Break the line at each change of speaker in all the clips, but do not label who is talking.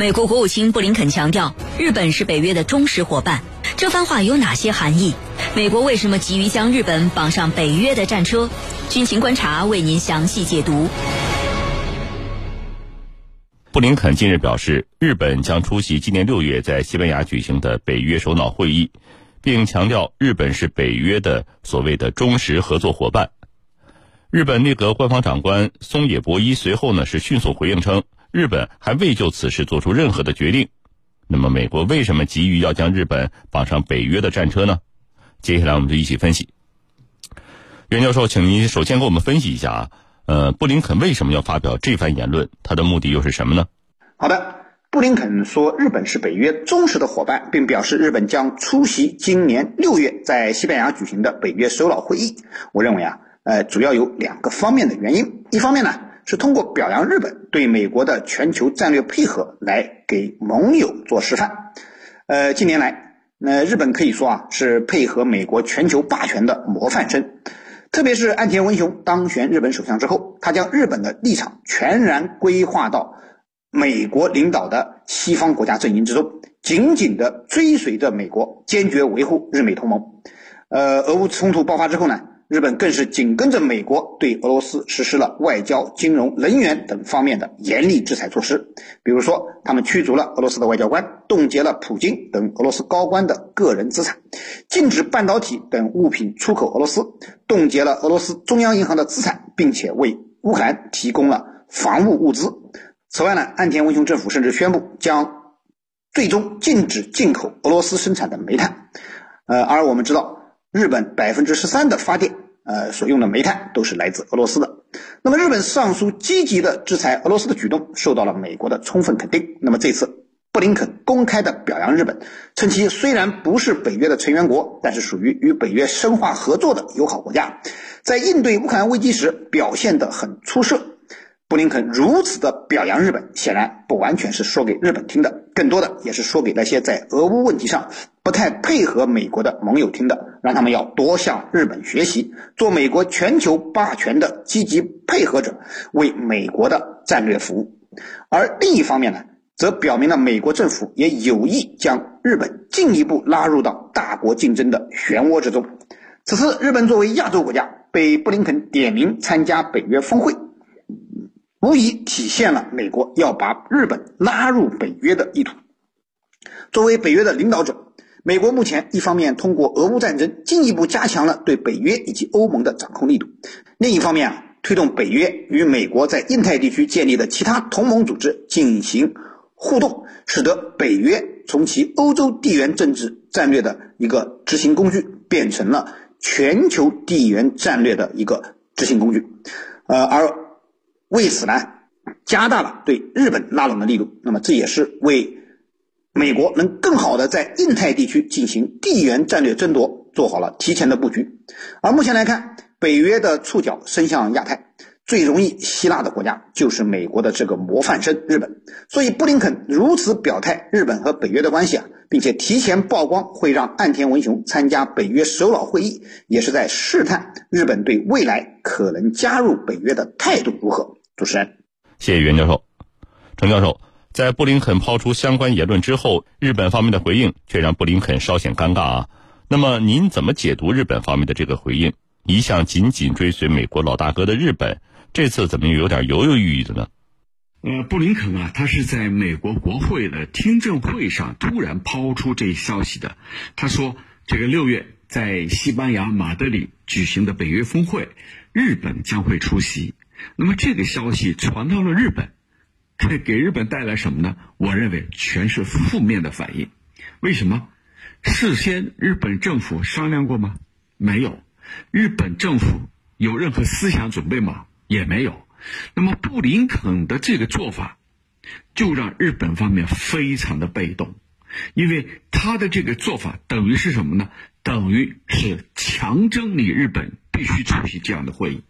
美国国务卿布林肯强调，日本是北约的忠实伙伴。这番话有哪些含义？美国为什么急于将日本绑上北约的战车？军情观察为您详细解读。
布林肯近日表示，日本将出席今年六月在西班牙举行的北约首脑会议，并强调日本是北约的所谓的忠实合作伙伴。日本内阁官方长官松野博一随后呢是迅速回应称，日本还未就此事做出任何的决定。那么，美国为什么急于要将日本绑上北约的战车呢？接下来我们就一起分析。袁教授，请您首先给我们分析一下啊。呃，布林肯为什么要发表这番言论？他的目的又是什么呢？
好的，布林肯说日本是北约忠实的伙伴，并表示日本将出席今年六月在西班牙举行的北约首脑会议。我认为啊，呃，主要有两个方面的原因。一方面呢，是通过表扬日本对美国的全球战略配合来给盟友做示范。呃，近年来，那日本可以说啊是配合美国全球霸权的模范生。特别是岸田文雄当选日本首相之后，他将日本的立场全然规划到美国领导的西方国家阵营之中，紧紧地追随着美国，坚决维护日美同盟。呃，俄乌冲突爆发之后呢？日本更是紧跟着美国，对俄罗斯实施了外交、金融、能源等方面的严厉制裁措施。比如说，他们驱逐了俄罗斯的外交官，冻结了普京等俄罗斯高官的个人资产，禁止半导体等物品出口俄罗斯，冻结了俄罗斯中央银行的资产，并且为乌克兰提供了防务物资。此外呢，岸田文雄政府甚至宣布将最终禁止进口俄罗斯生产的煤炭。呃，而我们知道。日本百分之十三的发电，呃，所用的煤炭都是来自俄罗斯的。那么，日本上述积极的制裁俄罗斯的举动受到了美国的充分肯定。那么，这次布林肯公开的表扬日本，称其虽然不是北约的成员国，但是属于与北约深化合作的友好国家，在应对乌克兰危机时表现得很出色。布林肯如此的表扬日本，显然不完全是说给日本听的，更多的也是说给那些在俄乌问题上不太配合美国的盟友听的，让他们要多向日本学习，做美国全球霸权的积极配合者，为美国的战略服务。而另一方面呢，则表明了美国政府也有意将日本进一步拉入到大国竞争的漩涡之中。此次日本作为亚洲国家被布林肯点名参加北约峰会。无疑体现了美国要把日本拉入北约的意图。作为北约的领导者，美国目前一方面通过俄乌战争进一步加强了对北约以及欧盟的掌控力度，另一方面啊，推动北约与美国在印太地区建立的其他同盟组织进行互动，使得北约从其欧洲地缘政治战略的一个执行工具，变成了全球地缘战略的一个执行工具。呃，而为此呢，加大了对日本拉拢的力度。那么，这也是为美国能更好的在印太地区进行地缘战略争夺做好了提前的布局。而目前来看，北约的触角伸向亚太，最容易吸纳的国家就是美国的这个模范生日本。所以，布林肯如此表态日本和北约的关系啊，并且提前曝光会让岸田文雄参加北约首脑会议，也是在试探日本对未来可能加入北约的态度如何。主持人，
谢谢袁教授。程教授，在布林肯抛出相关言论之后，日本方面的回应却让布林肯稍显尴尬啊。那么您怎么解读日本方面的这个回应？一向紧紧追随美国老大哥的日本，这次怎么又有点犹犹豫豫的呢？
呃，布林肯啊，他是在美国国会的听证会上突然抛出这一消息的。他说，这个六月在西班牙马德里举行的北约峰会，日本将会出席。那么这个消息传到了日本，给给日本带来什么呢？我认为全是负面的反应。为什么？事先日本政府商量过吗？没有。日本政府有任何思想准备吗？也没有。那么布林肯的这个做法，就让日本方面非常的被动，因为他的这个做法等于是什么呢？等于是强征你日本必须出席这样的会议。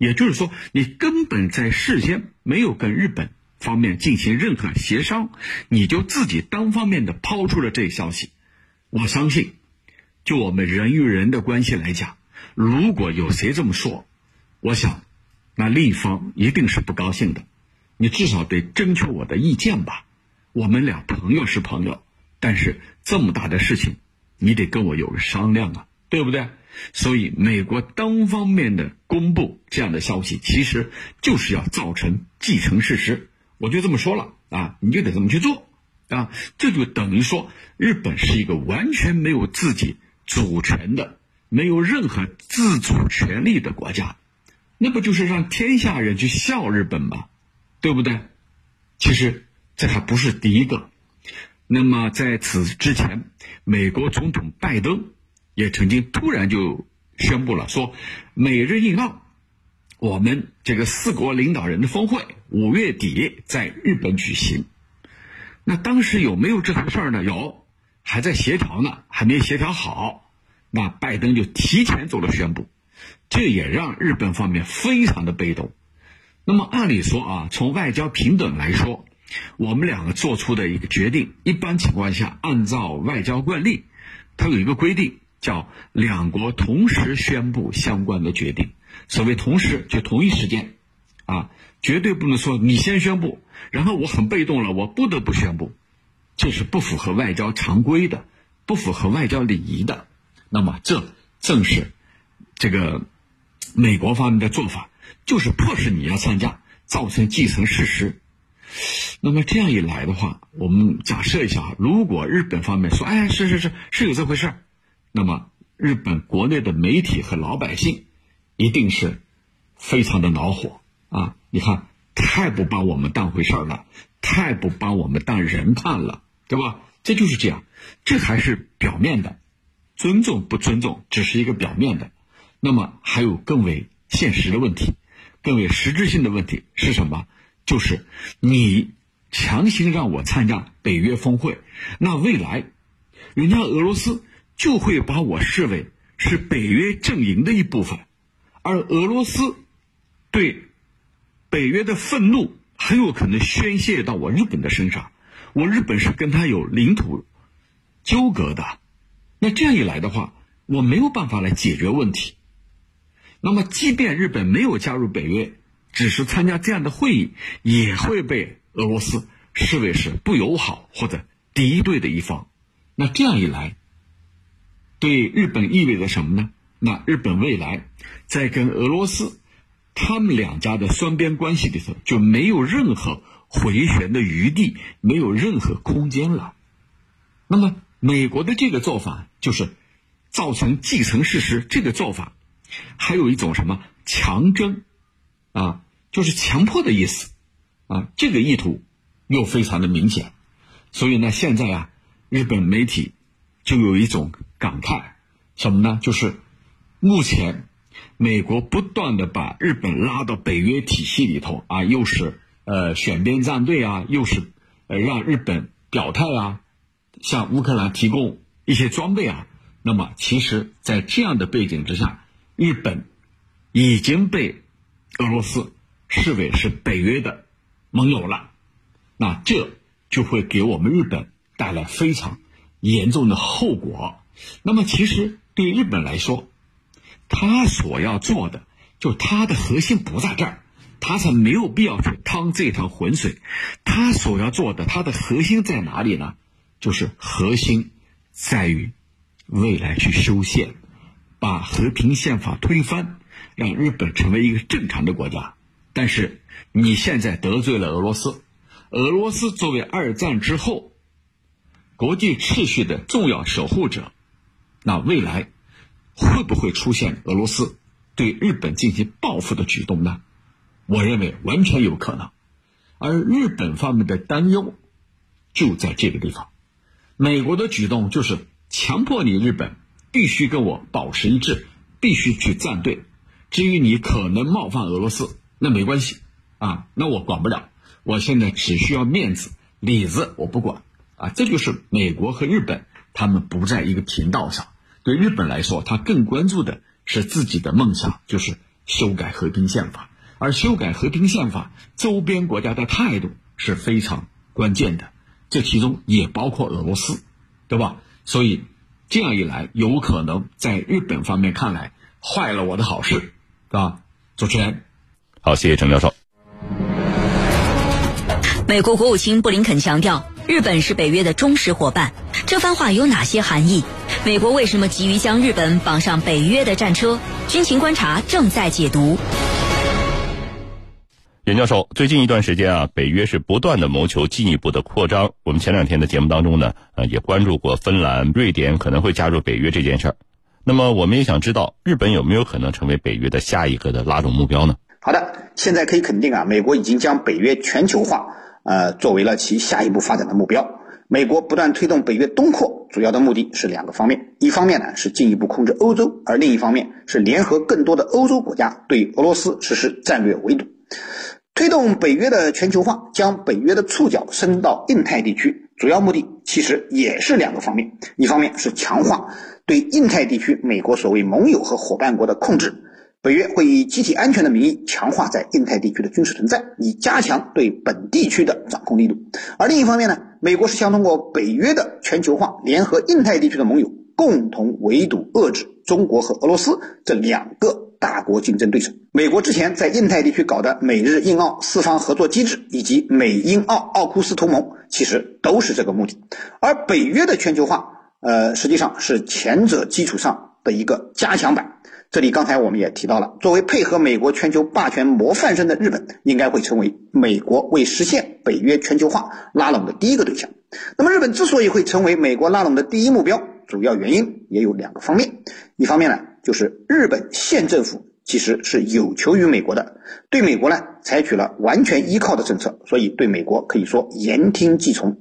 也就是说，你根本在事先没有跟日本方面进行任何协商，你就自己单方面的抛出了这一消息。我相信，就我们人与人的关系来讲，如果有谁这么说，我想，那另一方一定是不高兴的。你至少得征求我的意见吧。我们俩朋友是朋友，但是这么大的事情，你得跟我有个商量啊，对不对？所以美国单方面的公布这样的消息，其实就是要造成既成事实。我就这么说了啊，你就得这么去做啊，这就等于说日本是一个完全没有自己主权的、没有任何自主权利的国家，那不就是让天下人去笑日本吗？对不对？其实这还不是第一个。那么在此之前，美国总统拜登。也曾经突然就宣布了，说美日印澳，我们这个四国领导人的峰会五月底在日本举行。那当时有没有这回事呢？有，还在协调呢，还没协调好。那拜登就提前做了宣布，这也让日本方面非常的被动。那么按理说啊，从外交平等来说，我们两个做出的一个决定，一般情况下按照外交惯例，它有一个规定。叫两国同时宣布相关的决定，所谓同时就同一时间，啊，绝对不能说你先宣布，然后我很被动了，我不得不宣布，这是不符合外交常规的，不符合外交礼仪的。那么这正是这个美国方面的做法，就是迫使你要参加，造成既成事实。那么这样一来的话，我们假设一下，如果日本方面说，哎，是是是是有这回事儿。那么，日本国内的媒体和老百姓一定是非常的恼火啊！你看，太不把我们当回事儿了，太不把我们当人看了，对吧？这就是这样，这还是表面的，尊重不尊重只是一个表面的。那么，还有更为现实的问题，更为实质性的问题是什么？就是你强行让我参加北约峰会，那未来人家俄罗斯。就会把我视为是北约阵营的一部分，而俄罗斯对北约的愤怒很有可能宣泄到我日本的身上。我日本是跟他有领土纠葛的，那这样一来的话，我没有办法来解决问题。那么，即便日本没有加入北约，只是参加这样的会议，也会被俄罗斯视为是不友好或者敌对的一方。那这样一来，对日本意味着什么呢？那日本未来在跟俄罗斯他们两家的双边关系里头就没有任何回旋的余地，没有任何空间了。那么美国的这个做法就是造成既成事实，这个做法还有一种什么强征啊，就是强迫的意思啊，这个意图又非常的明显。所以呢，现在啊，日本媒体。就有一种感慨，什么呢？就是目前美国不断的把日本拉到北约体系里头啊，又是呃选边站队啊，又是呃让日本表态啊，向乌克兰提供一些装备啊。那么，其实，在这样的背景之下，日本已经被俄罗斯视为是北约的盟友了。那这就会给我们日本带来非常。严重的后果。那么，其实对日本来说，他所要做的，就他的核心不在这儿，他才没有必要去趟这趟浑水。他所要做的，他的核心在哪里呢？就是核心在于未来去修宪，把和平宪法推翻，让日本成为一个正常的国家。但是你现在得罪了俄罗斯，俄罗斯作为二战之后。国际秩序的重要守护者，那未来会不会出现俄罗斯对日本进行报复的举动呢？我认为完全有可能。而日本方面的担忧就在这个地方，美国的举动就是强迫你日本必须跟我保持一致，必须去站队。至于你可能冒犯俄罗斯，那没关系啊，那我管不了。我现在只需要面子，里子我不管。啊，这就是美国和日本他们不在一个频道上。对日本来说，他更关注的是自己的梦想，就是修改和平宪法。而修改和平宪法，周边国家的态度是非常关键的，这其中也包括俄罗斯，对吧？所以这样一来，有可能在日本方面看来，坏了我的好事，是吧？主持人，
好，谢谢陈教授。
美国国务卿布林肯强调。日本是北约的忠实伙伴。这番话有哪些含义？美国为什么急于将日本绑上北约的战车？军情观察正在解读。
袁教授，最近一段时间啊，北约是不断的谋求进一步的扩张。我们前两天的节目当中呢，呃，也关注过芬兰、瑞典可能会加入北约这件事儿。那么，我们也想知道，日本有没有可能成为北约的下一个的拉拢目标呢？
好的，现在可以肯定啊，美国已经将北约全球化，呃，作为了其下一步发展的目标。美国不断推动北约东扩，主要的目的是两个方面：一方面呢是进一步控制欧洲，而另一方面是联合更多的欧洲国家对俄罗斯实施战略围堵。推动北约的全球化，将北约的触角伸到印太地区，主要目的其实也是两个方面：一方面是强化对印太地区美国所谓盟友和伙伴国的控制，北约会以集体安全的名义强化在印太地区的军事存在，以加强对本地区的掌控力度；而另一方面呢，美国是想通过北约的全球化，联合印太地区的盟友，共同围堵遏制中国和俄罗斯这两个。大国竞争对手，美国之前在印太地区搞的美日印澳四方合作机制，以及美英澳奥库斯同盟，其实都是这个目的。而北约的全球化，呃，实际上是前者基础上的一个加强版。这里刚才我们也提到了，作为配合美国全球霸权模范生的日本，应该会成为美国为实现北约全球化拉拢的第一个对象。那么，日本之所以会成为美国拉拢的第一目标，主要原因也有两个方面。一方面呢，就是日本现政府其实是有求于美国的，对美国呢采取了完全依靠的政策，所以对美国可以说言听计从。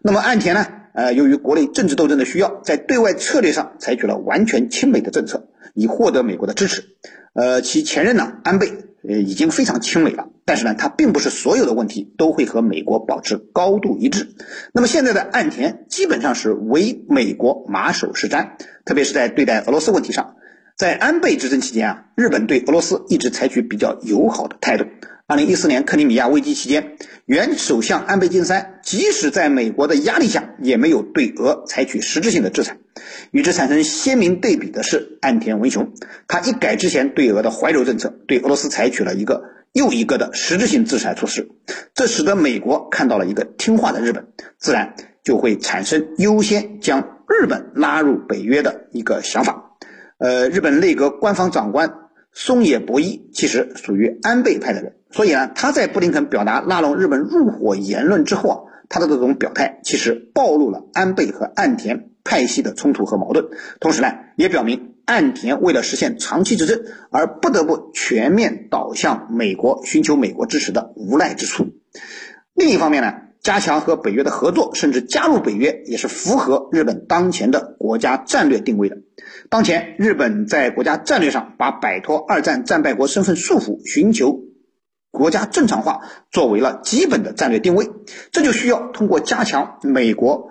那么岸田呢，呃，由于国内政治斗争的需要，在对外策略上采取了完全亲美的政策，以获得美国的支持。呃，其前任呢，安倍呃已经非常亲美了，但是呢，他并不是所有的问题都会和美国保持高度一致。那么现在的岸田基本上是唯美国马首是瞻，特别是在对待俄罗斯问题上。在安倍执政期间啊，日本对俄罗斯一直采取比较友好的态度。二零一四年克里米亚危机期间，原首相安倍晋三即使在美国的压力下，也没有对俄采取实质性的制裁。与之产生鲜明对比的是岸田文雄，他一改之前对俄的怀柔政策，对俄罗斯采取了一个又一个的实质性制裁措施。这使得美国看到了一个听话的日本，自然就会产生优先将日本拉入北约的一个想法。呃，日本内阁官方长官松野博一其实属于安倍派的人，所以呢，他在布林肯表达拉拢日本入伙言论之后啊，他的这种表态其实暴露了安倍和岸田派系的冲突和矛盾，同时呢，也表明岸田为了实现长期执政而不得不全面倒向美国，寻求美国支持的无奈之处。另一方面呢。加强和北约的合作，甚至加入北约，也是符合日本当前的国家战略定位的。当前，日本在国家战略上把摆脱二战战败国身份束缚，寻求国家正常化作为了基本的战略定位，这就需要通过加强美国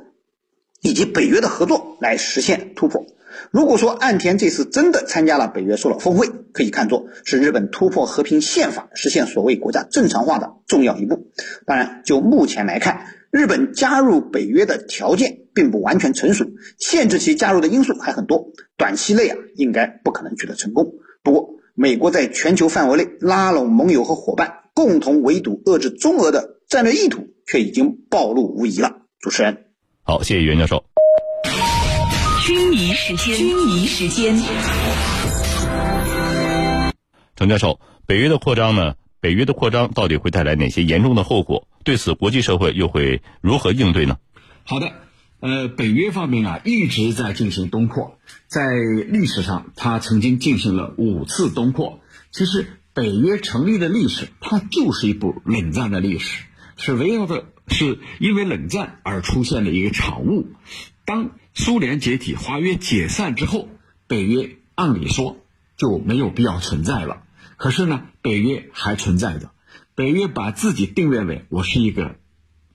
以及北约的合作来实现突破。如果说岸田这次真的参加了北约首脑峰会，可以看作是日本突破和平宪法、实现所谓国家正常化的重要一步。当然，就目前来看，日本加入北约的条件并不完全成熟，限制其加入的因素还很多，短期内啊应该不可能取得成功。不过，美国在全球范围内拉拢盟友和伙伴，共同围堵遏制中俄的战略意图却已经暴露无遗了。主持人，
好，谢谢袁教授。
军迷时间，军迷时间。
程教授，北约的扩张呢？北约的扩张到底会带来哪些严重的后果？对此，国际社会又会如何应对呢？
好的，呃，北约方面啊一直在进行东扩，在历史上，它曾经进行了五次东扩。其实，北约成立的历史，它就是一部冷战的历史，是围绕着是因为冷战而出现的一个产物。当苏联解体、华约解散之后，北约按理说就没有必要存在了。可是呢，北约还存在着。北约把自己定位为我是一个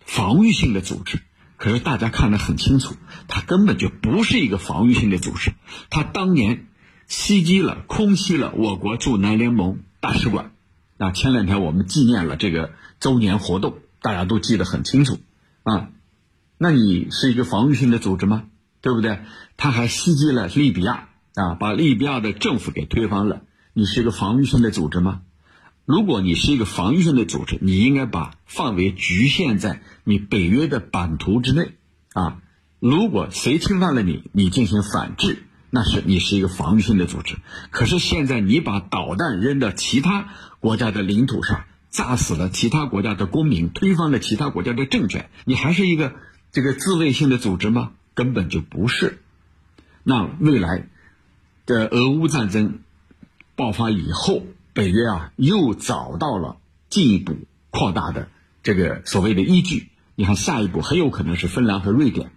防御性的组织，可是大家看得很清楚，它根本就不是一个防御性的组织。它当年袭击了、空袭了我国驻南联盟大使馆。那前两天我们纪念了这个周年活动，大家都记得很清楚啊。那你是一个防御性的组织吗？对不对？他还袭击了利比亚啊，把利比亚的政府给推翻了。你是一个防御性的组织吗？如果你是一个防御性的组织，你应该把范围局限在你北约的版图之内啊。如果谁侵犯了你，你进行反制，那是你是一个防御性的组织。可是现在你把导弹扔到其他国家的领土上，炸死了其他国家的公民，推翻了其他国家的政权，你还是一个这个自卫性的组织吗？根本就不是。那未来的俄乌战争爆发以后。北约啊，又找到了进一步扩大的这个所谓的依据。你看，下一步很有可能是芬兰和瑞典。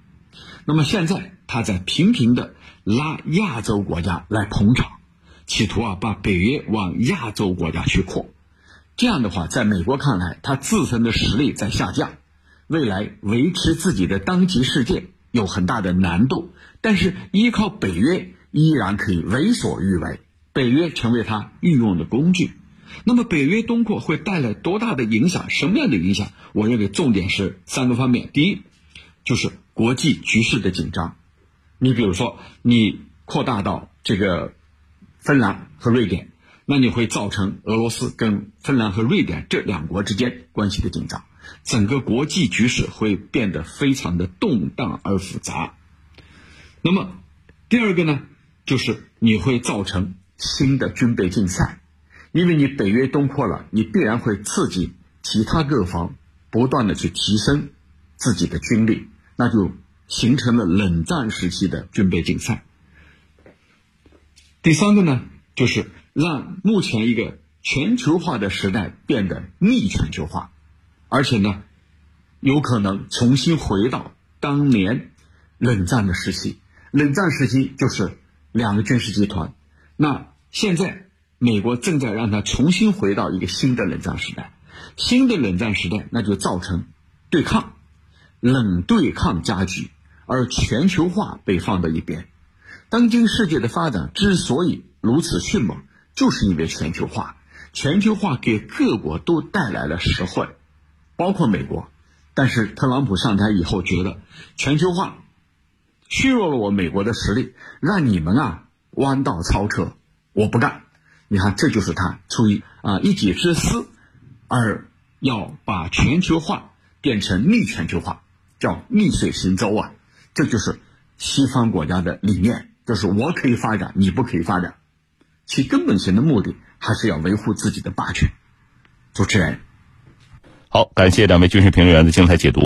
那么现在他在频频的拉亚洲国家来捧场，企图啊把北约往亚洲国家去扩。这样的话，在美国看来，他自身的实力在下降，未来维持自己的当今世界有很大的难度。但是依靠北约，依然可以为所欲为。北约成为他运用的工具，那么北约东扩会带来多大的影响？什么样的影响？我认为重点是三个方面。第一，就是国际局势的紧张。你比如说，你扩大到这个芬兰和瑞典，那你会造成俄罗斯跟芬兰和瑞典这两国之间关系的紧张，整个国际局势会变得非常的动荡而复杂。那么第二个呢，就是你会造成。新的军备竞赛，因为你北约东扩了，你必然会刺激其他各方不断的去提升自己的军力，那就形成了冷战时期的军备竞赛。第三个呢，就是让目前一个全球化的时代变得逆全球化，而且呢，有可能重新回到当年冷战的时期。冷战时期就是两个军事集团。那现在，美国正在让它重新回到一个新的冷战时代，新的冷战时代，那就造成对抗，冷对抗加剧，而全球化被放到一边。当今世界的发展之所以如此迅猛，就是因为全球化。全球化给各国都带来了实惠，包括美国。但是特朗普上台以后，觉得全球化削弱了我美国的实力，让你们啊。弯道超车，我不干！你看，这就是他出于啊一己之私，而要把全球化变成逆全球化，叫逆水行舟啊！这就是西方国家的理念，就是我可以发展，你不可以发展。其根本性的目的还是要维护自己的霸权。主持人，
好，感谢两位军事评论员的精彩解读。